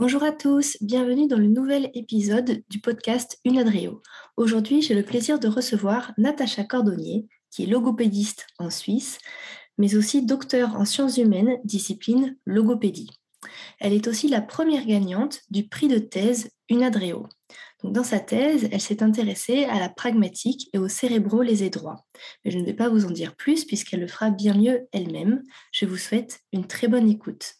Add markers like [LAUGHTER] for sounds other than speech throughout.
Bonjour à tous, bienvenue dans le nouvel épisode du podcast Unadrio. Aujourd'hui, j'ai le plaisir de recevoir Natacha Cordonnier, qui est logopédiste en Suisse, mais aussi docteur en sciences humaines, discipline logopédie. Elle est aussi la première gagnante du prix de thèse Unadrio. dans sa thèse, elle s'est intéressée à la pragmatique et au cérébro les droits. Mais je ne vais pas vous en dire plus puisqu'elle le fera bien mieux elle-même. Je vous souhaite une très bonne écoute.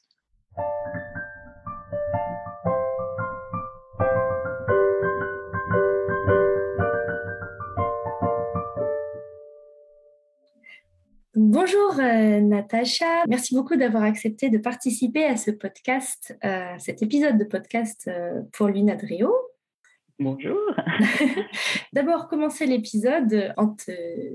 Bonjour euh, Natacha, merci beaucoup d'avoir accepté de participer à ce podcast, euh, cet épisode de podcast euh, pour l'UNADREO. Bonjour. [LAUGHS] D'abord, commencer l'épisode en te,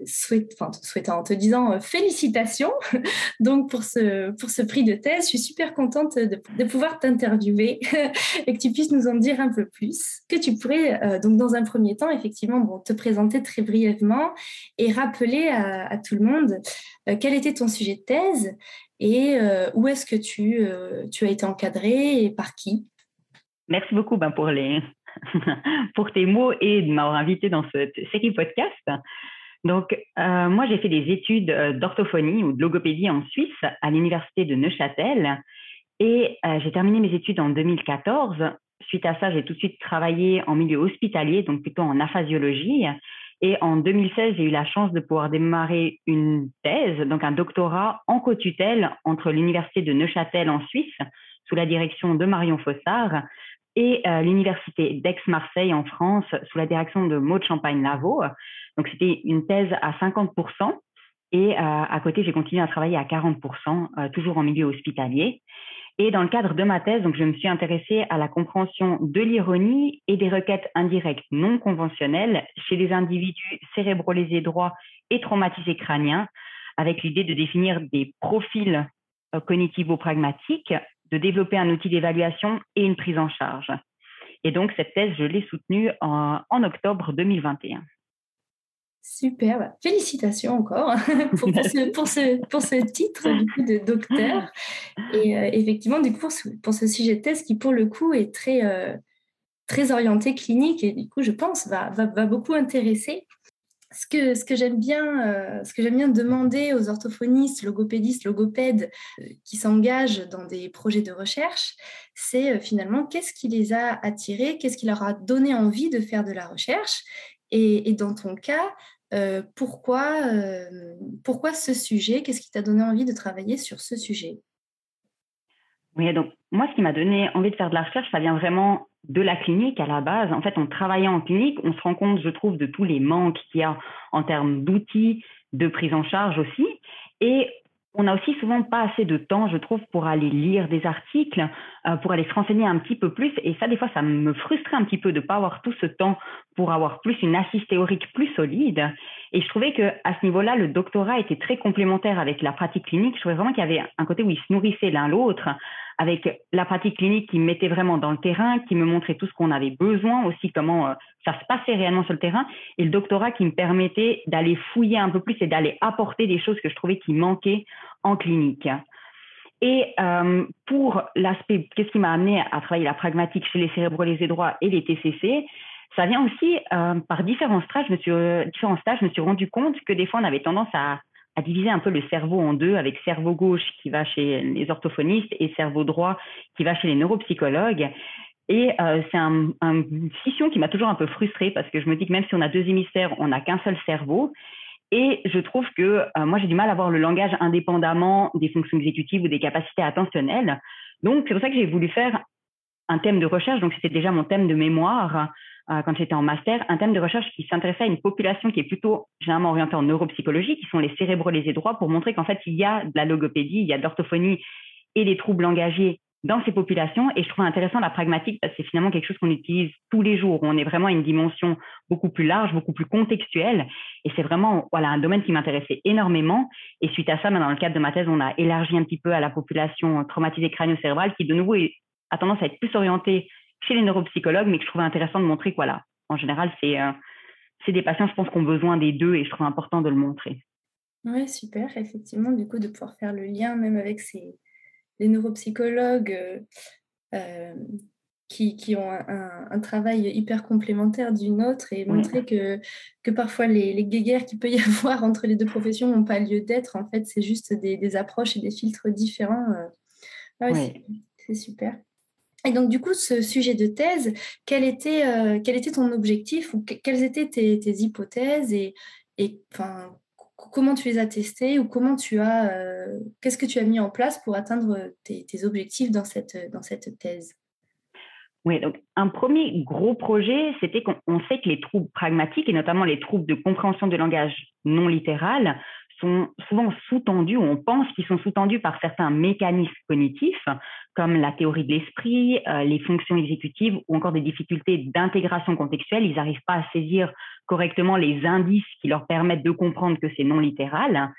souhaitant, en te disant euh, félicitations [LAUGHS] donc pour ce, pour ce prix de thèse. Je suis super contente de, pouvoir t'interviewer [LAUGHS] et que tu puisses nous en dire un peu plus. Que tu pourrais, euh, donc dans un premier temps, effectivement, bon, te présenter très brièvement et rappeler à, tout le monde euh, quel était ton sujet de thèse et où est-ce que tu, tu as été encadré et par qui? Merci beaucoup ben, pour les, [LAUGHS] pour tes mots et de m'avoir invité dans cette série podcast. Donc, euh, moi, j'ai fait des études euh, d'orthophonie ou de logopédie en Suisse à l'université de Neuchâtel et euh, j'ai terminé mes études en 2014. Suite à ça, j'ai tout de suite travaillé en milieu hospitalier, donc plutôt en aphasiologie. Et en 2016, j'ai eu la chance de pouvoir démarrer une thèse, donc un doctorat en co-tutelle entre l'université de Neuchâtel en Suisse, sous la direction de Marion Fossard, et euh, l'université d'Aix-Marseille en France sous la direction de Maud Champagne-Lavaux. Donc c'était une thèse à 50% et euh, à côté j'ai continué à travailler à 40%, euh, toujours en milieu hospitalier. Et dans le cadre de ma thèse, donc je me suis intéressée à la compréhension de l'ironie et des requêtes indirectes non conventionnelles chez les individus cérébrolésés droits et traumatisés crâniens, avec l'idée de définir des profils cognitivo-pragmatiques de développer un outil d'évaluation et une prise en charge. Et donc, cette thèse, je l'ai soutenue en, octobre 2021. Super, félicitations encore [LAUGHS] pour, ce, titre de docteur. Et euh, effectivement, du coup, pour ce, sujet de thèse qui, pour le coup, est très, euh, très orienté clinique et du coup, je pense, va, va beaucoup intéresser ce que, j'aime bien, euh, bien demander aux orthophonistes, logopédistes, logopèdes euh, qui s'engagent dans des projets de recherche, c'est euh, finalement qu'est-ce qui les a attirés, qu'est-ce qui leur a donné envie de faire de la recherche, et, dans ton cas, pourquoi ce sujet, qu'est-ce qui t'a donné envie de travailler sur ce sujet? Oui, donc moi, ce qui m'a donné envie de faire de la recherche, ça vient vraiment de la clinique à la base. En fait, en travaillant en clinique, on se rend compte, je trouve, de tous les manques qu'il y a en termes d'outils, de prise en charge aussi. Et on n'a aussi souvent pas assez de temps, je trouve, pour aller lire des articles, euh, pour aller se renseigner un petit peu plus. Et ça, des fois, ça me frustrait un petit peu de ne pas avoir tout ce temps pour avoir plus une assise théorique plus solide. Et je trouvais que à ce niveau-là, le doctorat était très complémentaire avec la pratique clinique. Je trouvais vraiment qu'il y avait un côté où ils se nourrissaient l'un l'autre avec la pratique clinique qui me mettait vraiment dans le terrain, qui me montrait tout ce qu'on avait besoin, aussi comment euh, ça se passait réellement sur le terrain, et le doctorat qui me permettait d'aller fouiller un peu plus et d'aller apporter des choses que je trouvais qui manquaient en clinique. Et euh, pour l'aspect, qu'est-ce qui m'a amené à travailler la pragmatique chez les cérébrolésés droits et les TCC ça vient aussi euh, par différents stages, je me suis, différents stages, je me suis rendu compte que des fois, on avait tendance à diviser un peu le cerveau en deux, avec cerveau gauche qui va chez les orthophonistes et cerveau droit qui va chez les neuropsychologues. Et euh, c'est un, une scission qui m'a toujours un peu frustrée parce que je me dis que même si on a deux hémisphères, on n'a qu'un seul cerveau. Et je trouve que euh, moi, j'ai du mal à voir le langage indépendamment des fonctions exécutives ou des capacités attentionnelles. Donc, c'est pour ça que j'ai voulu faire un thème de recherche. Donc, c'était déjà mon thème de mémoire euh, quand j'étais en master, un thème de recherche qui s'intéressait à une population qui est plutôt généralement orientée en neuropsychologie, qui sont les cérébrolésés droits, pour montrer qu'en fait, il y a de la logopédie, il y a de l'orthophonie et des troubles langagiers dans ces populations. Et je trouve intéressant la pragmatique parce que c'est finalement quelque chose qu'on utilise tous les jours. On est vraiment à une dimension beaucoup plus large, beaucoup plus contextuelle. Et c'est vraiment voilà, un domaine qui m'intéressait énormément. Et suite à ça, dans le cadre de ma thèse, on a élargi un petit peu à la population traumatisée crânio-cérébrale qui, de nouveau, a tendance à être plus orientée chez les neuropsychologues, mais que je trouvais intéressant de montrer que, voilà, en général, c'est euh, c'est des patients, je pense, qui ont besoin des deux et je trouve important de le montrer. Oui, super, effectivement, du coup, de pouvoir faire le lien même avec ces, les neuropsychologues, euh, euh, qui, qui ont un, travail hyper complémentaire d'une autre et montrer que, que parfois les, les guéguerres qu'il peut y [LAUGHS] avoir entre les deux professions n'ont pas lieu d'être. En fait, c'est juste des, des, approches et des filtres différents. C'est super. Et donc, du coup, ce sujet de thèse, quel était, euh, ton objectif ou quelles étaient tes, hypothèses et, comment tu les as testées ou comment tu as, euh, qu'est-ce que tu as mis en place pour atteindre tes, tes objectifs dans cette, dans cette thèse? Oui, donc un premier gros projet, c'était qu'on sait que les troubles pragmatiques et notamment les troubles de compréhension de langage non littéral sont souvent sous-tendus, ou on pense qu'ils sont sous-tendus par certains mécanismes cognitifs, comme la théorie de l'esprit, euh, les fonctions exécutives ou encore des difficultés d'intégration contextuelle. Ils n'arrivent pas à saisir correctement les indices qui leur permettent de comprendre que c'est non littéral.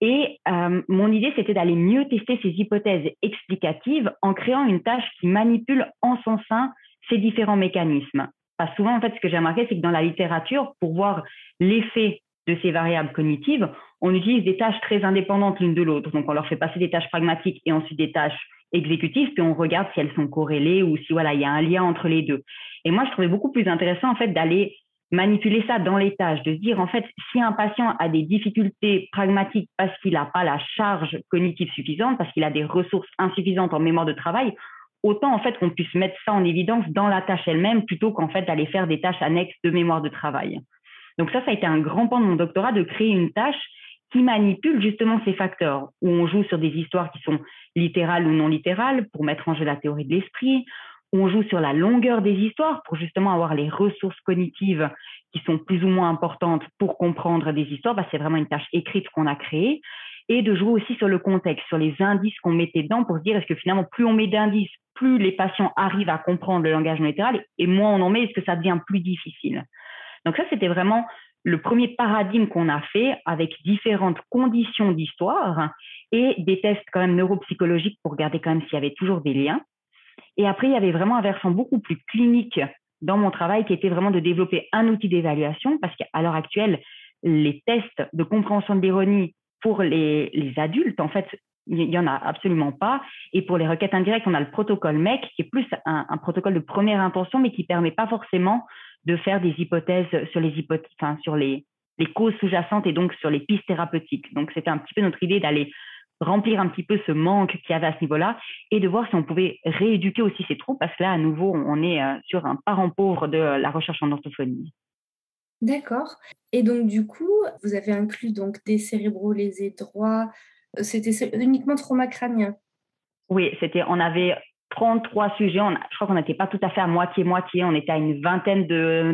Et euh, mon idée, c'était d'aller mieux tester ces hypothèses explicatives en créant une tâche qui manipule en son sein ces différents mécanismes. Parce souvent, en fait, ce que j'ai remarqué, c'est que dans la littérature, pour voir l'effet de ces variables cognitives, on utilise des tâches très indépendantes l'une de l'autre. Donc, on leur fait passer des tâches pragmatiques et ensuite des tâches exécutives, puis on regarde si elles sont corrélées ou si voilà, il y a un lien entre les deux. Et moi, je trouvais beaucoup plus intéressant en fait d'aller manipuler ça dans les tâches, de se dire en fait, si un patient a des difficultés pragmatiques parce qu'il n'a pas la charge cognitive suffisante, parce qu'il a des ressources insuffisantes en mémoire de travail, autant en fait qu'on puisse mettre ça en évidence dans la tâche elle-même plutôt qu'en fait d'aller faire des tâches annexes de mémoire de travail. Donc ça, ça a été un grand pan de mon doctorat de créer une tâche qui manipule justement ces facteurs, où on joue sur des histoires qui sont littérales ou non littérales pour mettre en jeu la théorie de l'esprit, où on joue sur la longueur des histoires pour justement avoir les ressources cognitives qui sont plus ou moins importantes pour comprendre des histoires. Bah, c'est vraiment une tâche écrite qu'on a créée. Et de jouer aussi sur le contexte, sur les indices qu'on mettait dedans pour se dire est-ce que finalement, plus on met d'indices, plus les patients arrivent à comprendre le langage non littéral et moins on en met, est-ce que ça devient plus difficile? Donc ça, c'était vraiment le premier paradigme qu'on a fait avec différentes conditions d'histoire et des tests quand même neuropsychologiques pour regarder quand même s'il y avait toujours des liens. Et après, il y avait vraiment un versant beaucoup plus clinique dans mon travail qui était vraiment de développer un outil d'évaluation parce qu'à l'heure actuelle, les tests de compréhension de l'ironie pour les, adultes, en fait, il n'y en a absolument pas. Et pour les requêtes indirectes, on a le protocole MEC qui est plus un, un protocole de première intention, mais qui permet pas forcément de faire des hypothèses sur les hypothèses, enfin, sur les, les causes sous-jacentes et donc sur les pistes thérapeutiques. Donc, c'était un petit peu notre idée d'aller remplir un petit peu ce manque qu'il y avait à ce niveau-là et de voir si on pouvait rééduquer aussi ces troupes parce que là, à nouveau, on est euh, sur un parent pauvre de la recherche en orthophonie. D'accord. Et donc, du coup, vous avez inclus donc des cérébraux lésés droits. Euh, c'était uniquement trauma crânien? Oui, c'était, on avait 33 sujets. Je crois qu'on n'était pas tout à fait à moitié-moitié. On était à une vingtaine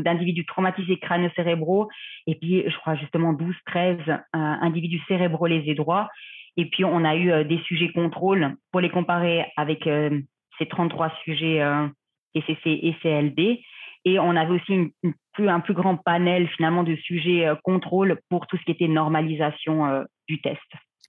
d'individus traumatisés crânio-cérébraux. Et puis, je crois justement 12, 13 euh, individus cérébraux lésés droits. Et puis, on a eu euh, des sujets contrôle pour les comparer avec euh, ces 33 sujets ECC et CLD. Et on avait aussi un plus grand panel finalement de sujets contrôle pour tout ce qui était normalisation du test.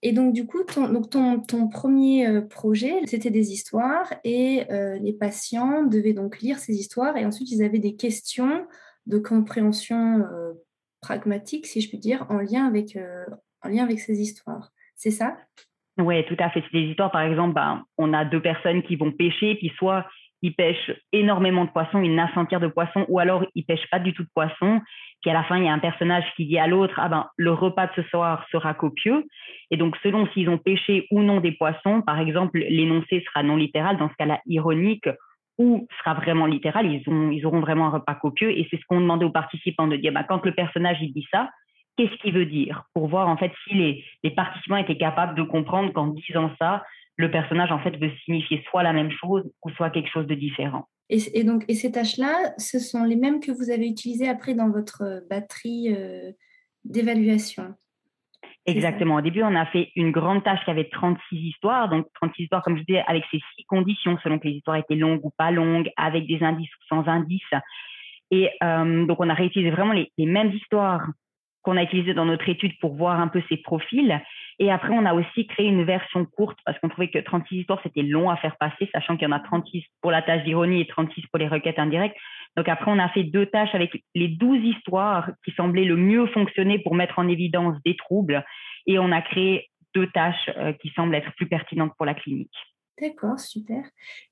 Et donc, du coup, ton, donc ton, ton premier euh, projet, c'était des histoires et euh, les patients devaient donc lire ces histoires et ensuite ils avaient des questions de compréhension euh, pragmatique, si je puis dire, en lien avec, en lien avec ces histoires. C'est ça? Oui, tout à fait. C'est des histoires, par exemple, ben, on a deux personnes qui vont pêcher, puis soit ils pêchent énormément de poissons, ils nassent en de poissons, ou alors ils pêchent pas du tout de poissons. Puis à la fin, il y a un personnage qui dit à l'autre, ah ben, le repas de ce soir sera copieux. Et donc, selon s'ils ont pêché ou non des poissons, par exemple, l'énoncé sera non littéral, dans ce cas-là ironique, ou sera vraiment littéral, ils, ont, ils auront vraiment un repas copieux. Et c'est ce qu'on demandait aux participants de dire, ben, quand le personnage il dit ça, qu'est-ce qu'il veut dire? Pour voir en fait si les participants étaient capables de comprendre qu'en disant ça, le personnage en fait veut signifier soit la même chose ou soit quelque chose de différent. Et, donc, et ces tâches-là, ce sont les mêmes que vous avez utilisées après dans votre euh, batterie euh, d'évaluation? Exactement. Au début, on a fait une grande tâche qui avait 36 histoires. Donc, 36 histoires, comme je disais, avec ces six conditions, selon que les histoires étaient longues ou pas longues, avec des indices ou sans indices. Et euh, donc, on a réutilisé vraiment les, les mêmes histoires qu'on a utilisées dans notre étude pour voir un peu ces profils. Et après, on a aussi créé une version courte parce qu'on trouvait que 36 histoires, c'était long à faire passer, sachant qu'il y en a 36 pour la tâche d'ironie et 36 pour les requêtes indirectes. Donc après, on a fait deux tâches avec les 12 histoires qui semblaient le mieux fonctionner pour mettre en évidence des troubles. Et on a créé deux tâches euh, qui semblent être plus pertinentes pour la clinique. D'accord, super.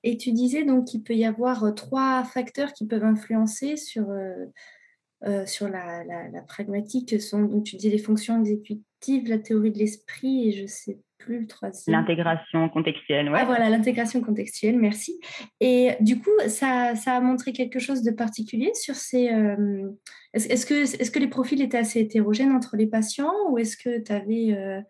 Et tu disais donc qu'il peut y avoir trois facteurs qui peuvent influencer sur, sur la, la, pragmatique. Donc tu disais les fonctions la théorie de l'esprit et je sais plus le troisième. L'intégration contextuelle, ouais. Ah voilà, l'intégration contextuelle, merci. Et du coup, ça, ça, a montré quelque chose de particulier sur ces... est-ce, que, est-ce que les profils étaient assez hétérogènes entre les patients ou est-ce que tu avais...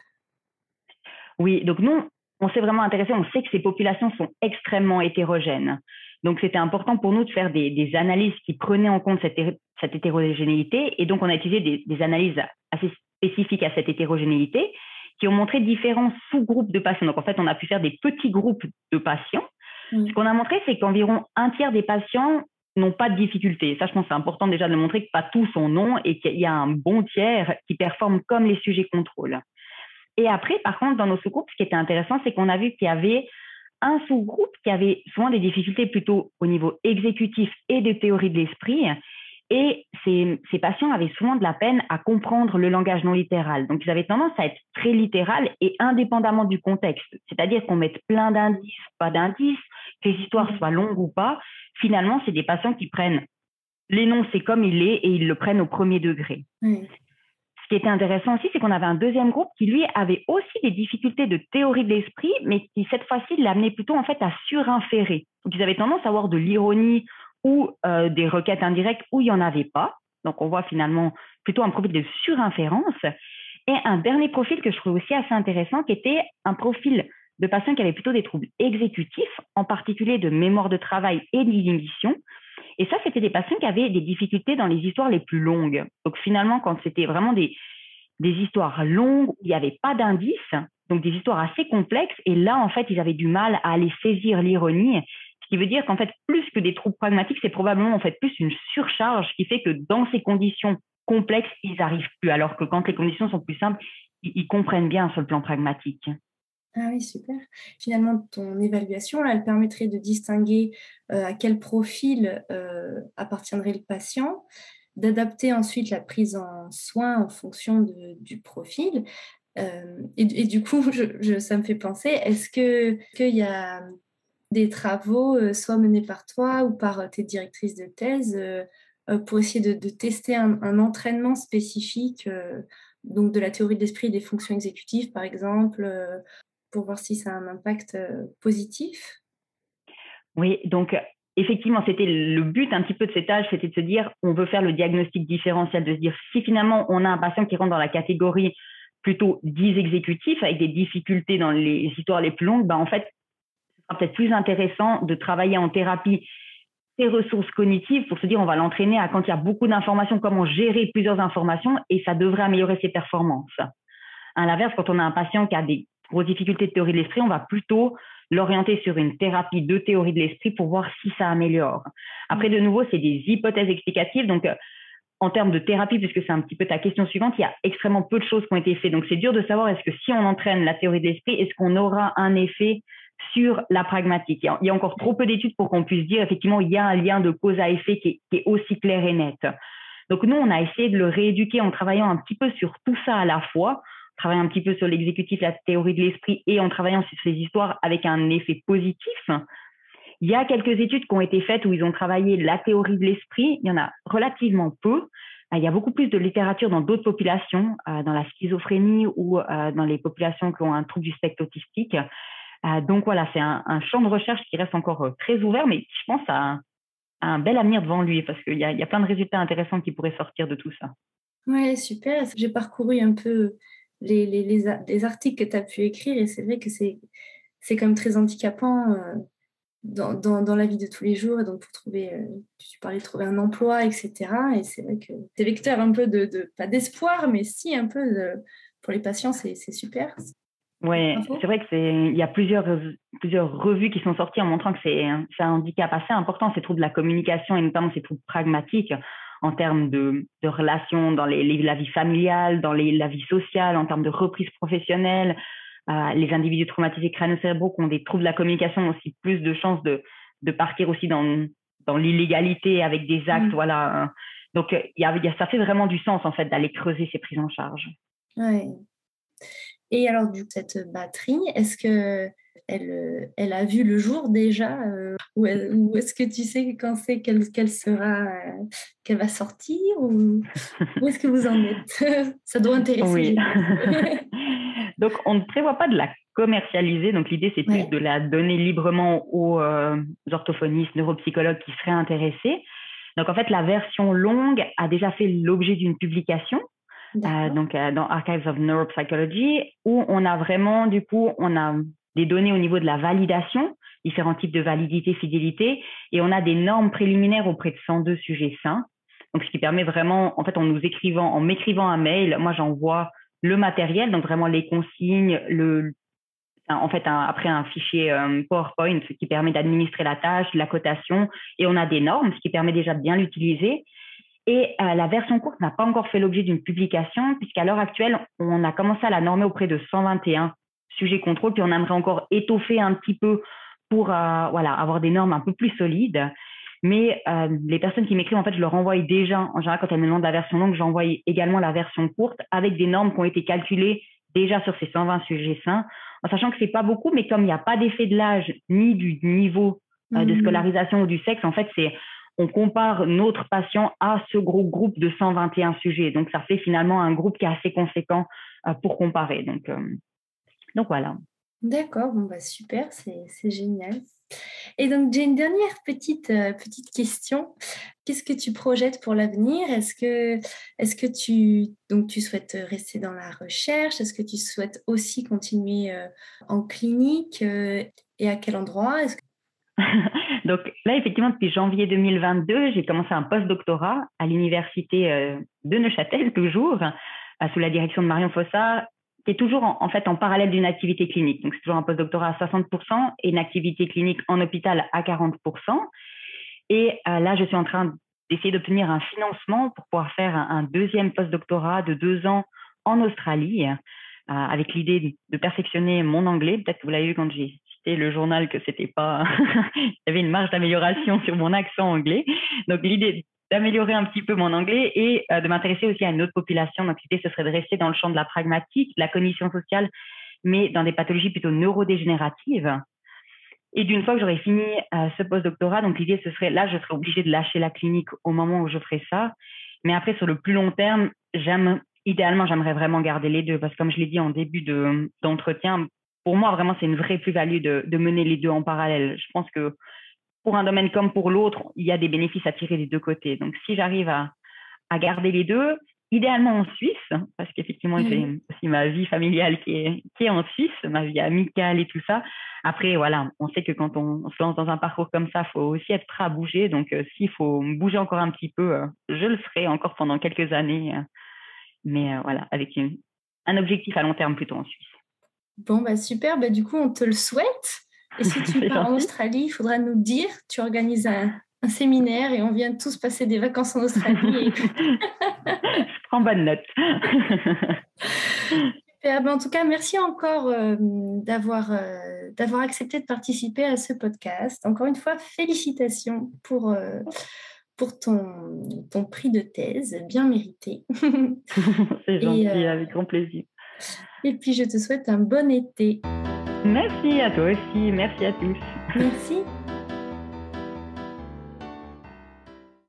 Oui, donc nous, on s'est vraiment intéressé, on sait que ces populations sont extrêmement hétérogènes. Donc, c'était important pour nous de faire des, analyses qui prenaient en compte cette, hétérogénéité. Et donc, on a utilisé des, analyses assez spécifiques à cette hétérogénéité qui ont montré différents sous-groupes de patients. Donc, en fait, on a pu faire des petits groupes de patients. Ce qu'on a montré, c'est qu'environ un tiers des patients n'ont pas de difficultés. Ça, je pense c'est important déjà de montrer que pas tous en ont et qu'il y a un bon tiers qui performe comme les sujets contrôle. Et après, par contre, dans nos sous-groupes, ce qui était intéressant, c'est qu'on a vu qu'il y avait un sous-groupe qui avait souvent des difficultés plutôt au niveau exécutif et de théorie de l'esprit. Et ces, patients avaient souvent de la peine à comprendre le langage non littéral. Donc, ils avaient tendance à être très littéral et indépendamment du contexte. C'est-à-dire qu'on mette plein d'indices, pas d'indices, que les histoires mmh. soient longues ou pas. Finalement, c'est des patients qui prennent l'énoncé comme il est et ils le prennent au premier degré. Mmh qui était intéressant aussi, c'est qu'on avait un deuxième groupe qui, lui, avait aussi des difficultés de théorie de l'esprit, mais qui, cette fois-ci, l'amenait plutôt, en fait, à surinférer. Donc, ils avaient tendance à avoir de l'ironie ou euh, des requêtes indirectes où il n'y en avait pas. Donc, on voit finalement plutôt un profil de surinférence. Et un dernier profil que je trouve aussi assez intéressant, qui était un profil de patients qui avaient plutôt des troubles exécutifs, en particulier de mémoire de travail et d'inhibition, et ça, c'était des patients qui avaient des difficultés dans les histoires les plus longues. Donc finalement, quand c'était vraiment des, des histoires longues, il n'y avait pas d'indices, donc des histoires assez complexes, et là, en fait, ils avaient du mal à aller saisir l'ironie, qui veut dire qu'en fait, plus que des troubles pragmatiques, c'est probablement en fait plus une surcharge qui fait que dans ces conditions complexes, ils n'arrivent plus, alors que quand les conditions sont plus simples, ils comprennent bien sur le plan pragmatique. Ah oui, super. Finalement, ton évaluation, là, elle permettrait de distinguer euh, à quel profil euh, appartiendrait le patient, d'adapter ensuite la prise en soin en fonction du profil. Euh, et, du coup, [LAUGHS] ça me fait penser, est-ce qu'il y a des travaux, soit menés par toi ou par tes directrices de thèse, pour essayer de, tester un, entraînement spécifique donc de la théorie de l'esprit des fonctions exécutives, par exemple, pour voir si ça a un impact euh, positif. Oui, donc effectivement, c'était le but un petit peu de cet âge, c'était de se dire, on veut faire le diagnostic différentiel, de se dire, si finalement on a un patient qui rentre dans la catégorie plutôt 10 exécutifs avec des difficultés dans les histoires les plus longues, ben en fait, peut-être plus intéressant de travailler en thérapie ces ressources cognitives pour se dire, on va l'entraîner à quand il y a beaucoup d'informations, comment gérer plusieurs informations et ça devrait améliorer ses performances. À l'inverse, quand on a un patient qui a des grosses difficultés de théorie de l'esprit, on va plutôt l'orienter sur une thérapie de théorie de l'esprit pour voir si ça améliore. Après, de nouveau, c'est des hypothèses explicatives. Donc, euh, en termes de thérapie, puisque c'est un petit peu ta question suivante, il y a extrêmement peu de choses qui ont été faites. Donc, c'est dur de savoir est-ce que si on entraîne la théorie de l'esprit, est-ce qu'on aura un effet sur la pragmatique. Il y a encore trop peu d'études pour qu'on puisse dire effectivement il y a un lien de cause à effet qui est, aussi clair et net. Donc nous, on a essayé de le rééduquer en travaillant un petit peu sur tout ça à la fois travaillant un petit peu sur l'exécutif, la théorie de l'esprit et en travaillant sur ces histoires avec un effet positif. Il y a quelques études qui ont été faites où ils ont travaillé la théorie de l'esprit. Il y en a relativement peu. Euh, il y a beaucoup plus de littérature dans d'autres populations, euh, dans la schizophrénie ou euh, dans les populations qui ont un trouble du spectre autistique. Donc voilà, c'est un, champ de recherche qui reste encore très ouvert, mais je pense à un, bel avenir devant lui parce qu'il y, y, a plein de résultats intéressants qui pourraient sortir de tout ça. Oui, super. J'ai parcouru un peu les, les, articles que tu as pu écrire et c'est vrai que c'est, c'est quand même très handicapant euh, dans, dans, la vie de tous les jours. Et donc, pour trouver, euh, tu parlais de trouver un emploi, etc. Et c'est vrai que es vecteur un peu de, pas d'espoir, mais si un peu pour les patients, c'est, c'est super. Oui, c'est vrai qu'il y a plusieurs, plusieurs revues qui sont sorties en montrant que c'est, c'est un handicap assez important, ces troubles de la communication et notamment ces troubles pragmatiques en termes de, de relations dans les, la vie familiale, dans les, la vie sociale, en termes de reprise professionnelle. Euh, les individus traumatisés crânio-cérébraux qui ont des troubles de la communication ont aussi plus de chances de, de partir aussi dans, dans l'illégalité avec des actes. Mmh. Voilà. Donc, y a, y a, ça fait vraiment du sens, en fait, d'aller creuser ces prises en charge. Oui. Et alors, du cette batterie, est-ce que elle, elle, a vu le jour déjà ou, est-ce que tu sais quand c'est qu'elle sera qu'elle va sortir ou où est-ce que vous en êtes? Ça doit intéresser. Oui. [LAUGHS] donc on ne prévoit pas de la commercialiser. Donc l'idée c'est plus de la donner librement aux orthophonistes, neuropsychologues qui seraient intéressés. Donc en fait la version longue a déjà fait l'objet d'une publication euh, donc euh, dans Archives of Neuropsychology, où on a vraiment, du coup, on a des données au niveau de la validation, différents types de validité, fidélité, et on a des normes préliminaires auprès de 102 sujets sains. Donc, ce qui permet vraiment, en fait, en nous écrivant, en m'écrivant un mail, moi, j'envoie le matériel, donc vraiment les consignes, le, en fait, après un fichier euh, PowerPoint qui permet d'administrer la tâche, la cotation, et on a des normes, ce qui permet déjà de bien l'utiliser. Et euh, la version courte n'a pas encore fait l'objet d'une publication, puisqu'à l'heure actuelle, on a commencé à la normer auprès de 121 sujets contrôle, puis on aimerait encore étoffer un petit peu pour euh, voilà, avoir des normes un peu plus solides. Mais euh, les personnes qui m'écrivent, en fait, je leur envoie déjà, en général, quand elles me demandent la version longue, j'envoie également la version courte avec des normes qui ont été calculées déjà sur ces 120 sujets sains, en sachant que c'est pas beaucoup, mais comme il n'y a pas d'effet de l'âge ni du niveau de mmh. scolarisation ou du sexe, en fait, c'est on compare notre patient à ce gros groupe de 121 sujets. Donc, ça fait finalement un groupe qui est assez conséquent euh, pour comparer. Donc, euh, donc voilà. D'accord, bon, bah, super, c'est génial. Et donc, j'ai une dernière petite, euh, petite question. Qu'est-ce que tu projettes pour l'avenir? Est-ce que, est que tu, donc, tu souhaites rester dans la recherche? Est-ce que tu souhaites aussi continuer en clinique? Et à quel endroit? [LAUGHS] Donc là, effectivement, depuis janvier 2022, j'ai commencé un post-doctorat à l'université euh, de Neuchâtel, [LAUGHS] toujours, euh, sous la direction de Marion Fossard, qui est toujours en, fait en parallèle d'une activité clinique. Donc c'est toujours un post-doctorat à 60% et une activité clinique en hôpital à 40%. Et euh, là, je suis en train d'essayer d'obtenir un financement pour pouvoir faire un, deuxième post-doctorat de deux ans en Australie, avec l'idée de perfectionner mon anglais. Peut-être que vous l'avez vu quand j'ai le journal que c'était pas, [LAUGHS] il y avait une marge d'amélioration sur mon accent anglais. Donc l'idée d'améliorer un petit peu mon anglais et euh, de m'intéresser aussi à une autre population. Donc l'idée ce serait de rester dans le champ de la pragmatique, de la cognition sociale, mais dans des pathologies plutôt neurodégénératives. Et d'une fois que j'aurais fini euh, ce post-doctorat, donc l'idée ce serait là, je serais obligée de lâcher la clinique au moment où je ferai ça. Mais après, sur le plus long terme, j'aime idéalement, j'aimerais vraiment garder les deux parce que comme je l'ai dit en début d'entretien, pour moi, vraiment, c'est une vraie plus-value de, mener les deux en parallèle. Je pense que pour un domaine comme pour l'autre, il y a des bénéfices à tirer des deux côtés. Donc, si j'arrive à, garder les deux, idéalement en Suisse, parce qu'effectivement, j'ai mhm. aussi ma vie familiale qui est, qui est en Suisse, ma vie amicale et tout ça. Après, voilà, on sait que quand on, se lance dans un parcours comme ça, il faut aussi être prêt à bouger. Donc, euh, s'il faut bouger encore un petit peu, euh, je le ferai encore pendant quelques années. Euh, mais voilà, avec un objectif à long terme plutôt en Suisse. Bon, bah super, bah, du coup, on te le souhaite. Et si tu [LAUGHS] pars en Australie, il faudra nous dire, tu organises un, séminaire et on vient tous passer des vacances en Australie. [LAUGHS] Je prends bonne note. [LAUGHS] super, bah, en tout cas, merci encore euh, d'avoir, euh, d'avoir accepté de participer à ce podcast. Encore une fois, félicitations pour, euh, pour ton, ton prix de thèse, bien mérité. C'est gentil, avec grand plaisir. Et puis je te souhaite un bon été. Merci à toi aussi, merci à tous. Merci.